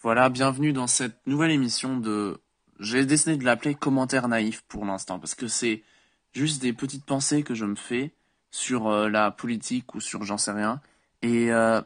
Voilà, bienvenue dans cette nouvelle émission de... J'ai décidé de l'appeler commentaire naïf pour l'instant, parce que c'est juste des petites pensées que je me fais sur euh, la politique ou sur j'en sais rien. Et euh,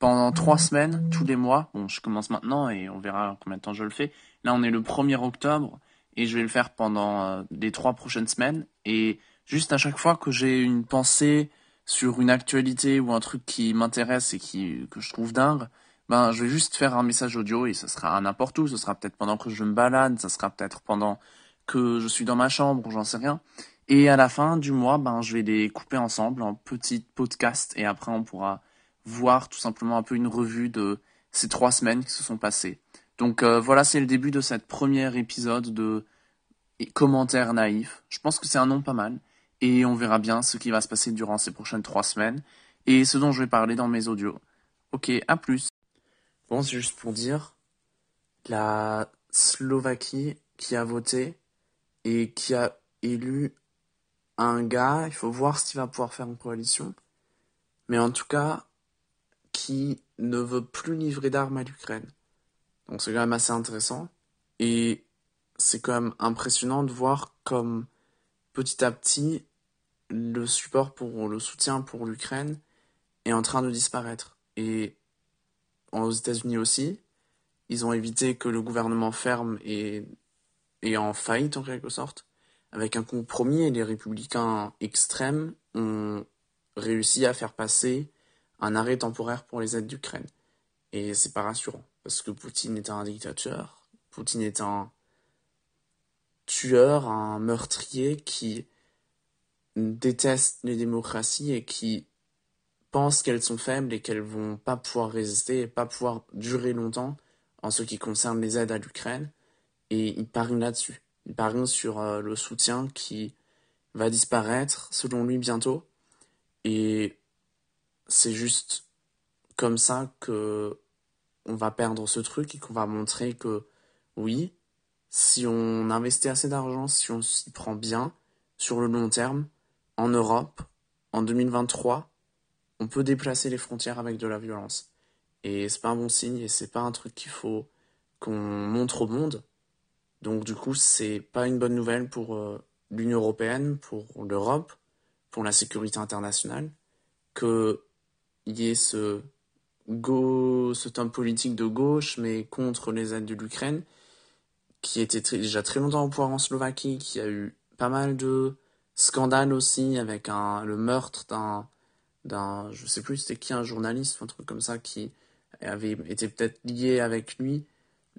pendant trois semaines, tous les mois, bon, je commence maintenant et on verra combien de temps je le fais. Là, on est le 1er octobre et je vais le faire pendant euh, les trois prochaines semaines. Et juste à chaque fois que j'ai une pensée sur une actualité ou un truc qui m'intéresse et qui que je trouve dingue, ben je vais juste faire un message audio et ce sera n'importe où, ce sera peut-être pendant que je me balade, ça sera peut-être pendant que je suis dans ma chambre, j'en sais rien. Et à la fin du mois, ben je vais les couper ensemble en petits podcasts et après on pourra voir tout simplement un peu une revue de ces trois semaines qui se sont passées. Donc euh, voilà, c'est le début de cette première épisode de commentaires naïfs. Je pense que c'est un nom pas mal et on verra bien ce qui va se passer durant ces prochaines trois semaines et ce dont je vais parler dans mes audios. Ok, à plus. Bon, c'est juste pour dire, la Slovaquie qui a voté et qui a élu un gars, il faut voir s'il va pouvoir faire une coalition, mais en tout cas, qui ne veut plus livrer d'armes à l'Ukraine. Donc c'est quand même assez intéressant. Et c'est quand même impressionnant de voir comme petit à petit le support pour le soutien pour l'Ukraine est en train de disparaître. Et aux États-Unis aussi. Ils ont évité que le gouvernement ferme et, et en faillite en quelque sorte. Avec un compromis, les républicains extrêmes ont réussi à faire passer un arrêt temporaire pour les aides d'Ukraine. Et c'est pas rassurant, parce que Poutine est un dictateur, Poutine est un tueur, un meurtrier qui déteste les démocraties et qui pensent qu'elles sont faibles et qu'elles vont pas pouvoir résister et pas pouvoir durer longtemps en ce qui concerne les aides à l'Ukraine. Et il parie là-dessus. Il parie sur euh, le soutien qui va disparaître, selon lui, bientôt. Et c'est juste comme ça que on va perdre ce truc et qu'on va montrer que oui, si on investit assez d'argent, si on s'y prend bien, sur le long terme, en Europe, en 2023, on peut déplacer les frontières avec de la violence. Et c'est pas un bon signe et c'est pas un truc qu'il faut qu'on montre au monde. Donc du coup, c'est pas une bonne nouvelle pour euh, l'Union européenne, pour l'Europe, pour la sécurité internationale, que y ait ce go, politique de gauche, mais contre les aides de l'Ukraine, qui était déjà très longtemps au pouvoir en Slovaquie, qui a eu pas mal de scandales aussi avec le meurtre d'un d'un, je sais plus c'était qui, un journaliste ou un truc comme ça qui avait été peut-être lié avec lui,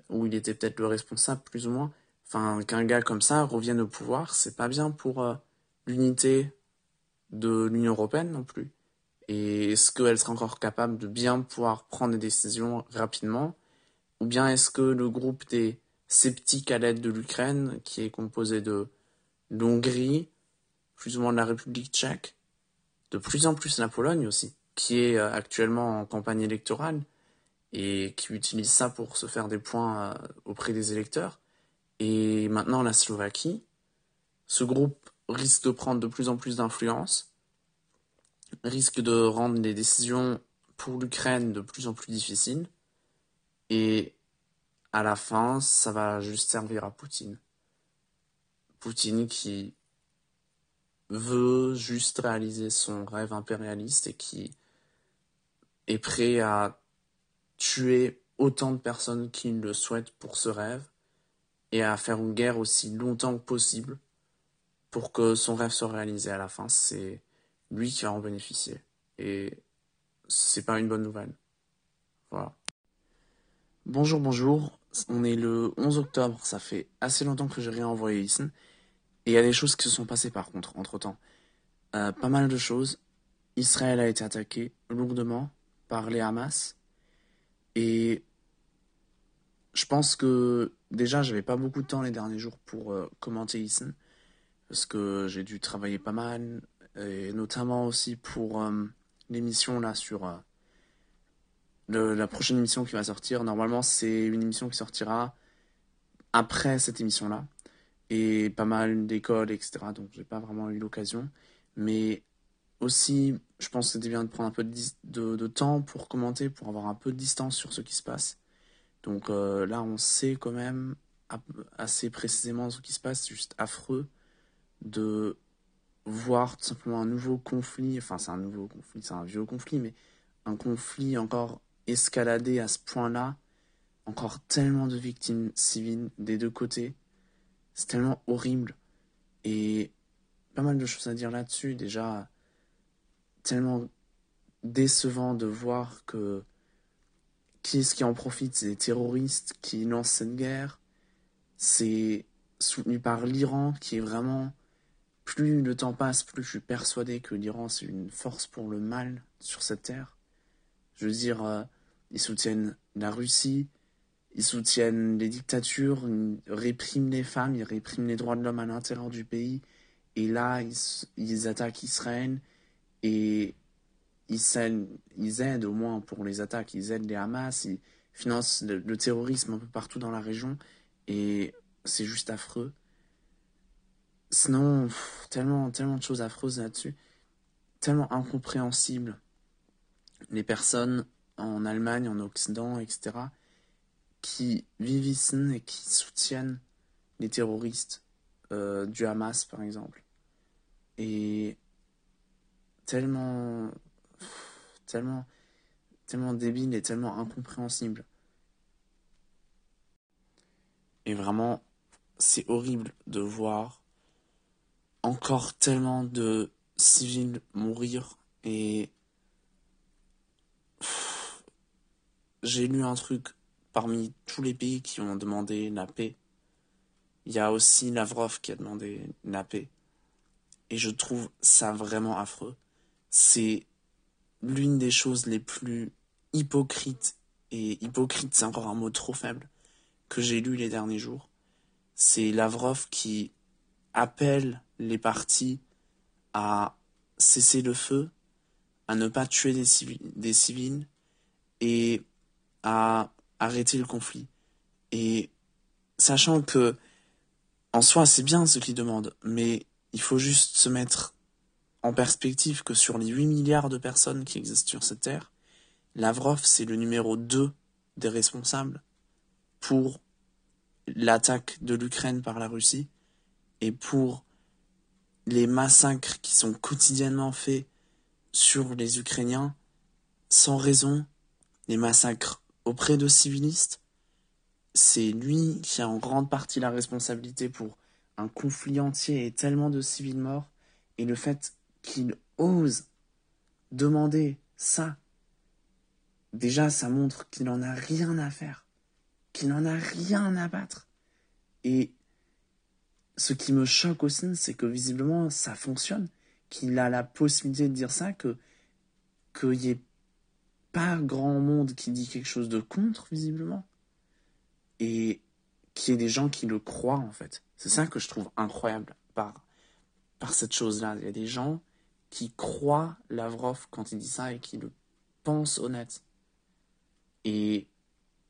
ou il était peut-être le responsable plus ou moins. Enfin, qu'un gars comme ça revienne au pouvoir, c'est pas bien pour euh, l'unité de l'Union européenne non plus. Et est-ce qu'elle sera encore capable de bien pouvoir prendre des décisions rapidement? Ou bien est-ce que le groupe des sceptiques à l'aide de l'Ukraine, qui est composé de l'Hongrie, plus ou moins de la République tchèque, de plus en plus la Pologne aussi, qui est euh, actuellement en campagne électorale et qui utilise ça pour se faire des points euh, auprès des électeurs. Et maintenant la Slovaquie, ce groupe risque de prendre de plus en plus d'influence, risque de rendre les décisions pour l'Ukraine de plus en plus difficiles, et à la fin, ça va juste servir à Poutine. Poutine qui veut juste réaliser son rêve impérialiste et qui est prêt à tuer autant de personnes qu'il le souhaitent pour ce rêve et à faire une guerre aussi longtemps que possible pour que son rêve soit réalisé à la fin. C'est lui qui va en bénéficier. Et c'est pas une bonne nouvelle. Voilà. Bonjour, bonjour. On est le 11 octobre. Ça fait assez longtemps que j'ai rien envoyé ici. Et il y a des choses qui se sont passées par contre, entre-temps. Euh, pas mal de choses. Israël a été attaqué lourdement par les Hamas. Et je pense que déjà, j'avais pas beaucoup de temps les derniers jours pour euh, commenter ici. Parce que j'ai dû travailler pas mal. Et notamment aussi pour euh, l'émission là sur la prochaine émission qui va sortir. Normalement, c'est une émission qui sortira après cette émission là et pas mal d'écoles, etc. Donc j'ai pas vraiment eu l'occasion. Mais aussi, je pense que c'était bien de prendre un peu de, temps pour commenter, pour avoir un peu de distance sur ce qui se passe. Donc euh, là, on sait quand même assez précisément ce qui se passe. C'est juste affreux de voir tout simplement un nouveau conflit. Enfin, c'est un nouveau conflit, c'est un vieux conflit, mais un conflit encore escaladé à ce point-là. Encore tellement de victimes civiles des deux côtés. C'est tellement horrible. Et pas mal de choses à dire là-dessus. Déjà, tellement décevant de voir que qui est-ce qui en profite? C'est les terroristes qui lancent cette guerre. C'est soutenu par l'Iran qui est vraiment... Plus le temps passe, plus je suis persuadé que l'Iran c'est une force pour le mal sur cette terre. Je veux dire, euh, ils soutiennent la Russie, ils soutiennent les dictatures, ils répriment les femmes, ils répriment les droits de l'homme à l'intérieur du pays. Et là, ils, ils attaquent Israël et ils, aident, au moins pour les attaques, ils aident les Hamas, ils financent le, terrorisme un peu partout dans la région, et c'est juste affreux. Sinon, tellement, tellement de choses affreuses là-dessus, tellement incompréhensibles. Les personnes en Allemagne, en Occident, etc., qui ici et qui soutiennent les terroristes euh, du Hamas, par exemple. Et tellement tellement, tellement débile et tellement incompréhensible. Et vraiment, c'est horrible de voir encore tellement de civils mourir et j'ai lu un truc parmi tous les pays qui ont demandé la paix. Il y a aussi Lavrov qui a demandé la paix. Et je trouve ça vraiment affreux. C'est l'une des choses les plus hypocrites, et hypocrite c'est encore un mot trop faible, que j'ai lu les derniers jours. C'est Lavrov qui appelle les partis à cesser le feu, à ne pas tuer des civils, des civils et à arrêter le conflit. Et sachant que, en soi, c'est bien ce qu'il demande, mais il faut juste se mettre en perspective que sur les 8 milliards de personnes qui existent sur cette terre, Lavrov, c'est le numéro 2 des responsables pour l'attaque de l'Ukraine par la Russie et pour les massacres qui sont quotidiennement faits sur les Ukrainiens sans raison, les massacres auprès de civilistes. C'est lui qui a en grande partie la responsabilité pour un conflit entier et tellement de civils morts. Et le fait qu'il ose demander ça, déjà ça montre qu'il n'en a rien à faire, qu'il n'en a rien à battre. Et ce qui me choque aussi, c'est que visiblement ça fonctionne, qu'il a la possibilité de dire ça, que qu'il n'y ait pas grand monde qui dit quelque chose de contre, visiblement, et qu'il y ait des gens qui le croient en fait. C'est ça que je trouve incroyable par, par cette chose-là. Il y a des gens qui croit Lavrov quand il dit ça et qui le pense honnête. Et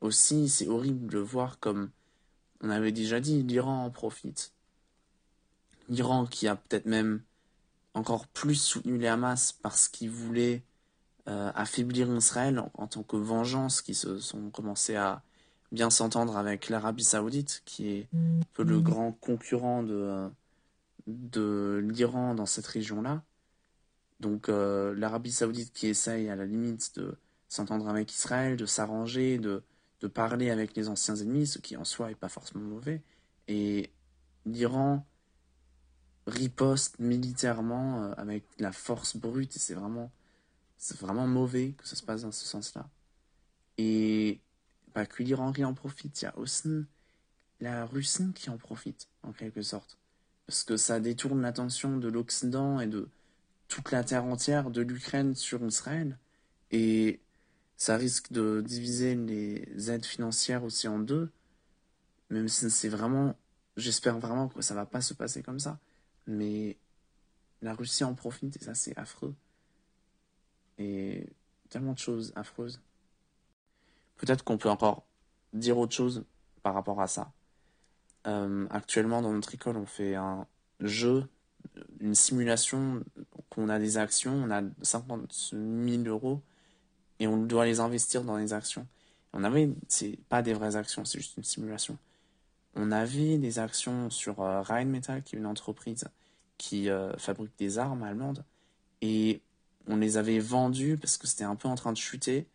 aussi, c'est horrible de voir comme on avait déjà dit, l'Iran en profite. L'Iran qui a peut-être même encore plus soutenu les Hamas parce qu'il voulait affaiblir Israël en, tant que vengeance, qui se sont commencés à bien s'entendre avec l'Arabie Saoudite, qui est un peu le grand concurrent de, de l'Iran dans cette région-là. Donc euh, l'Arabie saoudite qui essaye à la limite de s'entendre avec Israël, de s'arranger, de, de parler avec les anciens ennemis, ce qui en soi n'est pas forcément mauvais. Et l'Iran riposte militairement euh, avec la force brute et c'est vraiment, c'est vraiment mauvais que ça se passe dans ce sens-là. Et pas que l'Iran qui en profite, il y a aussi la Russie qui en profite en quelque sorte. Parce que ça détourne l'attention de l'Occident et de, toute la terre entière de l'Ukraine sur Israël. Et ça risque de diviser les aides financières aussi en deux. Même si c'est vraiment. J'espère vraiment que ça va pas se passer comme ça. Mais la Russie en profite et ça, c'est affreux. Et tellement de choses affreuses. Peut-être qu'on peut encore dire autre chose par rapport à ça. Euh, actuellement, dans notre école, on fait un jeu une simulation qu'on a des actions, on a 50 000 euros et on doit les investir dans les actions. On avait, c'est pas des vraies actions, c'est juste une simulation. On avait des actions sur euh, Rheinmetall, qui est une entreprise qui euh, fabrique des armes allemandes, et on les avait vendues parce que c'était un peu en train de chuter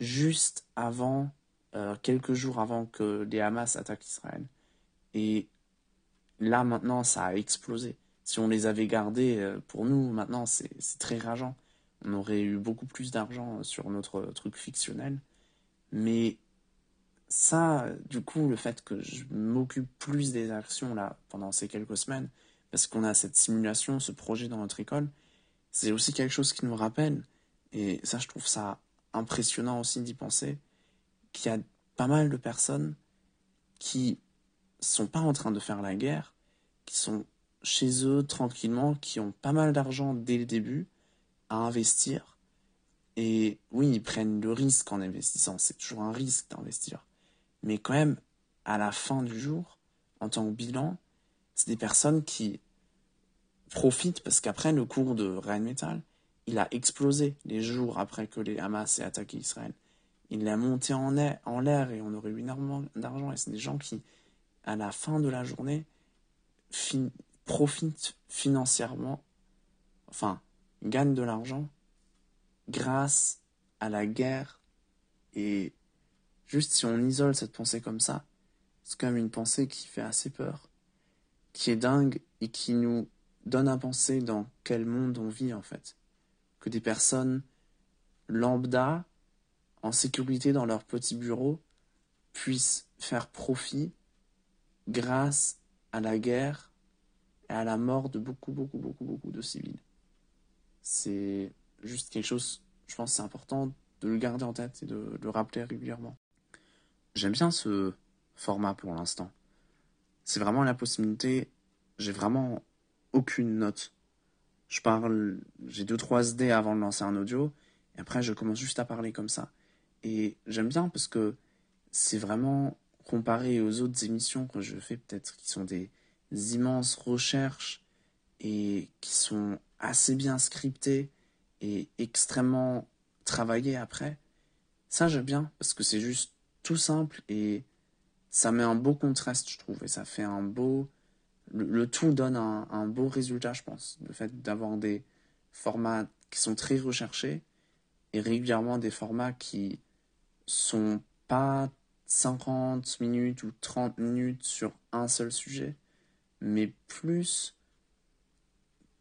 juste avant, euh, quelques jours avant que les Hamas attaquent Israël. Et là maintenant, ça a explosé. Si on les avait gardées, euh, pour nous, maintenant, c'est très rageant. On aurait eu beaucoup plus d'argent sur notre truc fictionnel. Mais ça, du coup, le fait que je m'occupe plus des actions là pendant ces quelques semaines, parce qu'on a cette simulation, ce projet dans notre école, c'est aussi quelque chose qui nous rappelle, et ça, je trouve ça impressionnant aussi d'y penser, qu'il y a pas mal de personnes qui sont pas en train de faire la guerre, qui sont chez eux tranquillement, qui ont pas mal d'argent dès le début à investir. Et oui, ils prennent le risque en investissant, c'est toujours un risque d'investir. Mais quand même, à la fin du jour, en tant que bilan, c'est des personnes qui profitent parce qu'après le cours de Rheinmetall, il a explosé les jours après que les Hamas aient attaqué Israël. Il l'a monté en l'air et on aurait eu énormément d'argent. Et c'est des gens qui, à la fin de la journée, profitent financièrement, enfin, gagnent de l'argent grâce à la guerre. Et juste si on isole cette pensée comme ça, c'est quand même une pensée qui fait assez peur, qui est dingue et qui nous donne à penser dans quel monde on vit en fait. Que des personnes lambda, en sécurité dans leur petit bureau, puissent faire profit grâce à la guerre et à la mort de beaucoup, beaucoup, beaucoup, beaucoup de civils. C'est juste quelque chose, je pense c'est important de le garder en tête et de le rappeler régulièrement. J'aime bien ce format pour l'instant. C'est vraiment la possibilité, j'ai vraiment aucune note. Je parle, j'ai deux trois idées avant de lancer un audio, et après je commence juste à parler comme ça. Et j'aime bien parce que c'est vraiment comparé aux autres émissions que je fais, peut-être qui sont des immenses recherches et qui sont assez bien scriptées et extrêmement travaillées après. Ça j'aime bien parce que c'est juste tout simple et ça met un beau contraste, je trouve, et ça fait un beau le, tout donne un, beau résultat, je pense. Le fait d'avoir des formats qui sont très recherchés et régulièrement des formats qui sont pas 50 minutes ou 30 minutes sur un seul sujet, mais plus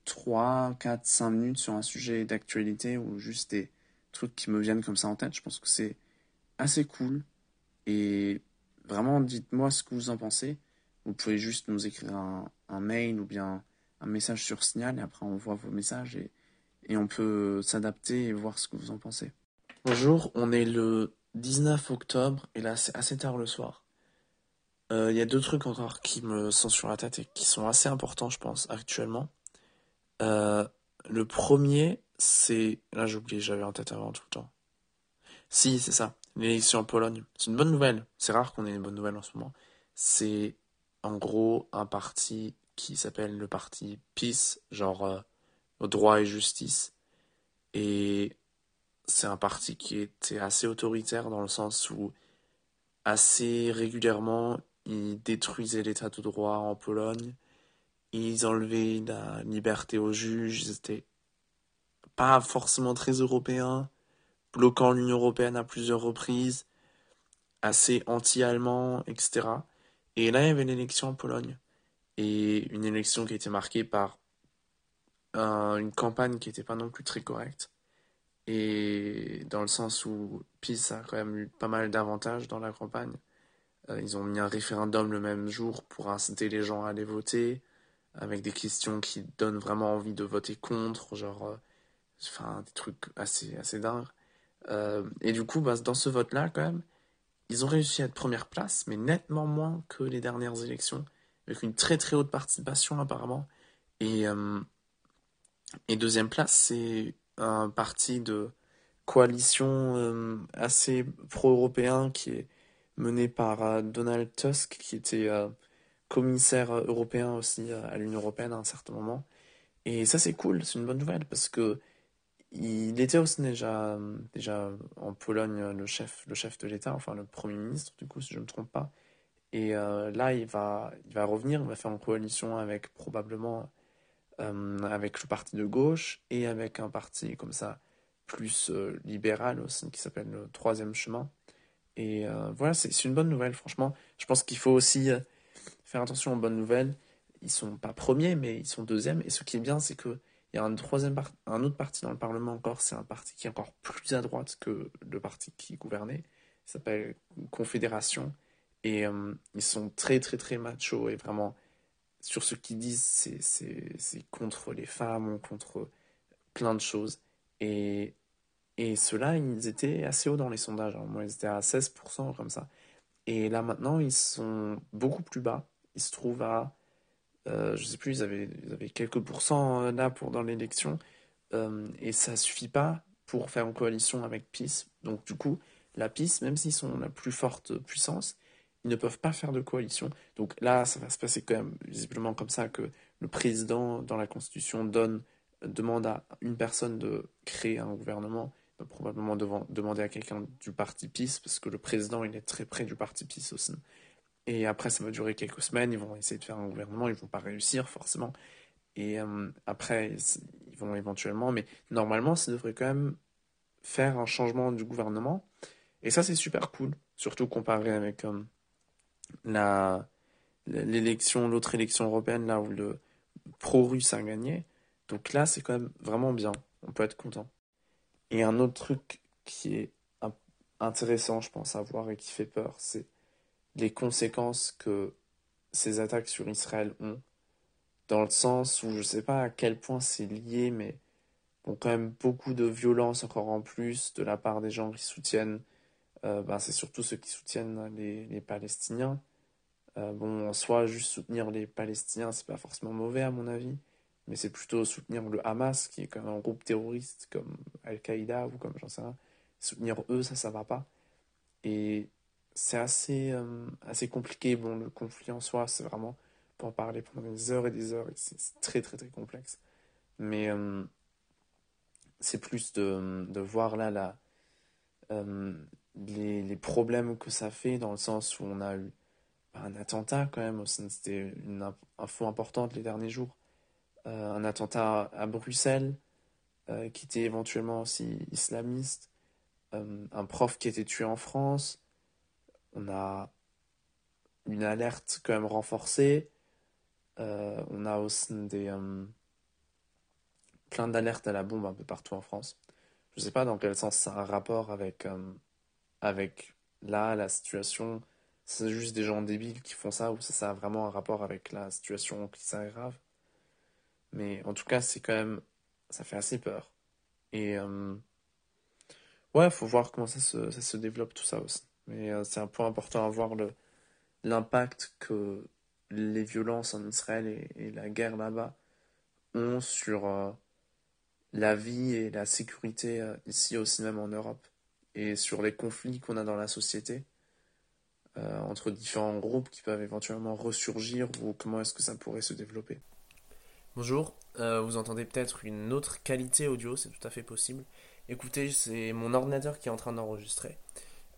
3, 4, 5 minutes sur un sujet d'actualité ou juste des trucs qui me viennent comme ça en tête. Je pense que c'est assez cool. Et vraiment, dites-moi ce que vous en pensez. Vous pouvez juste nous écrire un, mail ou bien un message sur Signal et après on voit vos messages et, et on peut s'adapter et voir ce que vous en pensez. Bonjour, on est le 19 octobre et là c'est assez tard le soir. Euh, il y a deux trucs encore qui me sont sur la tête et qui sont assez importants je pense actuellement. Euh, le premier c'est... Là j'ai oublié, j'avais en tête avant tout le temps. Si, c'est ça, l'élection en Pologne. C'est une bonne nouvelle. C'est rare qu'on ait une bonne nouvelle en ce moment. C'est en gros un parti qui s'appelle le parti Peace, genre euh, droit et justice. Et c'est un parti qui était assez autoritaire dans le sens où assez régulièrement ils détruisaient l'état de droit en Pologne, ils enlevaient la liberté aux juges, ils étaient pas forcément très européens, bloquant l'Union européenne à plusieurs reprises, assez anti-allemands, etc. Et là, il y avait une élection en Pologne. Et une élection qui été marquée par une campagne qui n'était pas non plus très correcte. Et dans le sens où PiS a quand même eu pas mal d'avantages dans la campagne. Euh, ils ont mis un référendum le même jour pour inciter les gens à aller voter, avec des questions qui donnent vraiment envie de voter contre, genre, euh, des trucs assez, assez dingues. Euh, et du coup, bah, dans ce vote-là, quand même, ils ont réussi à être première place, mais nettement moins que les dernières élections, avec une très très haute participation apparemment. Et, euh, deuxième place, c'est un parti de coalition euh, assez pro-européen qui est mené par euh, Donald Tusk, qui était commissaire européen aussi à l'Union européenne à un certain moment. Et ça c'est cool, c'est une bonne nouvelle parce que il était aussi déjà, déjà en Pologne le chef, le chef de l'État, enfin le Premier ministre, du coup, si je ne me trompe pas. Et là, il va, il va revenir, il va faire une coalition avec probablement avec le parti de gauche et avec un parti comme ça plus libéral aussi qui s'appelle le Troisième Chemin. Et voilà, c'est une bonne nouvelle, franchement. Je pense qu'il faut aussi faire attention aux bonnes nouvelles. Ils sont pas premiers, mais ils sont deuxièmes. Et ce qui est bien, c'est que il y a un troisième un autre parti dans le Parlement encore, c'est un parti qui est encore plus à droite que le parti qui gouvernait. Il s'appelle Confédération. Et euh, ils sont très très très machos et vraiment sur ce qu'ils disent, c'est contre les femmes, contre plein de choses. Et, et ceux-là, ils étaient assez hauts dans les sondages. Hein. Moi, ils étaient à 16% comme ça. Et là maintenant, ils sont beaucoup plus bas. Ils se trouvent à je sais plus, ils avaient, quelques pourcents euh, là pour, dans l'élection, euh, et ça suffit pas pour faire une coalition avec PIS. Donc du coup, la PIS, même s'ils sont la plus forte puissance, ils ne peuvent pas faire de coalition. Donc là, ça va se passer quand même visiblement comme ça que le président, dans la Constitution, donne, demande à une personne de créer un gouvernement, va probablement demander à quelqu'un du parti PIS, parce que le président, il est très près du parti PIS aussi. Et après, ça va durer quelques semaines. Ils vont essayer de faire un gouvernement. Ils vont pas réussir, forcément. Et euh, après, ils vont éventuellement. Mais normalement, ça devrait quand même faire un changement du gouvernement. Et ça, c'est super cool. Surtout comparé avec euh, la l'autre élection européenne, là où le pro-russe a gagné. Donc là, c'est quand même vraiment bien. On peut être content. Et un autre truc qui est intéressant, je pense, à voir et qui fait peur, c'est les conséquences que ces attaques sur Israël ont, dans le sens où je ne sais pas à quel point c'est lié, mais bon, quand même beaucoup de violence encore en plus de la part des gens qui soutiennent, euh, ben, c'est surtout ceux qui soutiennent les, les Palestiniens. Euh, bon, en soi, juste soutenir les Palestiniens, c'est pas forcément mauvais à mon avis, mais c'est plutôt soutenir le Hamas, qui est quand même un groupe terroriste comme Al-Qaïda ou comme j'en sais rien. Soutenir eux, ça, ça va pas. Et c'est assez, euh, assez compliqué. Bon, le conflit en soi, c'est vraiment pour en parler pendant des heures et des heures. C'est très, très, très complexe. Mais euh, c'est plus de, de, voir là la, euh, les, les, problèmes que ça fait dans le sens où on a eu un attentat quand même. C'était une info importante les derniers jours. un attentat à Bruxelles qui était éventuellement aussi islamiste. un prof qui été tué en France on a une alerte quand même renforcée. Euh, on a aussi des, euh, plein d'alertes à la bombe un peu partout en France. Je ne sais pas dans quel sens ça a un rapport avec, euh, avec là, la situation. C'est juste des gens débiles qui font ça ou ça, a vraiment un rapport avec la situation qui s'aggrave? Mais en tout cas, c'est quand même. Ça fait assez peur. Et. ouais, faut voir comment ça se, ça se développe tout ça aussi. Mais euh, c'est un point important à voir l'impact que les violences en Israël et, la guerre là-bas ont sur euh, la vie et la sécurité euh, ici aussi même en Europe et sur les conflits qu'on a dans la société entre différents groupes qui peuvent éventuellement ressurgir ou comment est-ce que ça pourrait se développer. Bonjour, vous entendez peut-être une autre qualité audio, c'est tout à fait possible. Écoutez, c'est mon ordinateur qui est en train d'enregistrer.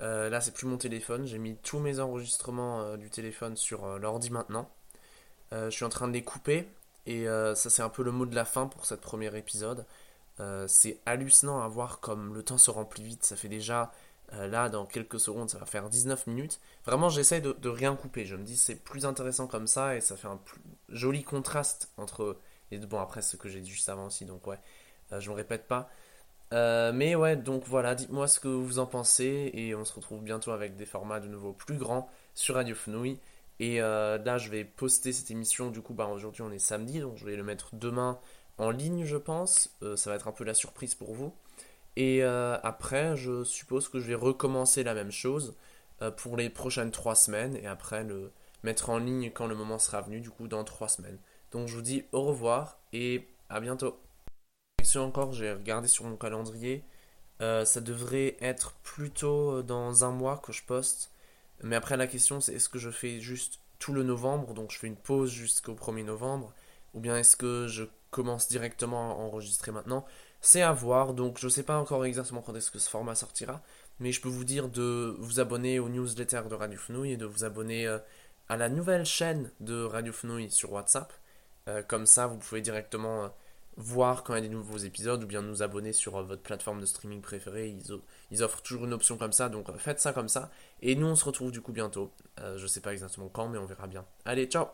Euh, là, c'est plus mon téléphone. J'ai mis tous mes enregistrements euh, du téléphone sur euh, l'ordi maintenant. je suis en train de les couper. Et ça, c'est un peu le mot de la fin pour cette premier épisode. c'est hallucinant à voir comme le temps se remplit vite. Ça fait déjà, là, dans quelques secondes, ça va faire 19 minutes. Vraiment, j'essaie de, rien couper. Je me dis, c'est plus intéressant comme ça. Et ça fait un joli contraste entre. Et bon, après, ce que j'ai dit juste avant aussi. Donc, ouais, je me répète pas. Euh, mais ouais, donc voilà, dites-moi ce que vous en pensez et on se retrouve bientôt avec des formats de nouveau plus grands sur Radio Fenouil. Et euh, là, je vais poster cette émission. Du coup, bah, aujourd'hui, on est samedi, donc je vais le mettre demain en ligne, je pense. Euh, ça va être un peu la surprise pour vous. Et après, je suppose que je vais recommencer la même chose pour les prochaines trois semaines et après le mettre en ligne quand le moment sera venu, du coup, dans trois semaines. Donc, je vous dis au revoir et à bientôt encore, j'ai regardé sur mon calendrier. Euh, ça devrait être plutôt dans un mois que je poste. Mais après, la question, c'est est-ce que je fais juste tout le novembre, donc je fais une pause jusqu'au 1er novembre, ou bien est-ce que je commence directement à enregistrer maintenant? C'est à voir, donc je sais pas encore exactement quand est-ce que ce format sortira, mais je peux vous dire de vous abonner aux newsletters de Radio Fenouille et de vous abonner euh, à la nouvelle chaîne de Radio Fenouille sur WhatsApp. Euh, comme ça, vous pouvez directement euh, voir quand il y a des nouveaux épisodes ou bien nous abonner sur votre plateforme de streaming préférée. Ils, ils, offrent toujours une option comme ça, donc faites ça comme ça. Et nous, on se retrouve du coup bientôt. je sais pas exactement quand, mais on verra bien. Allez, ciao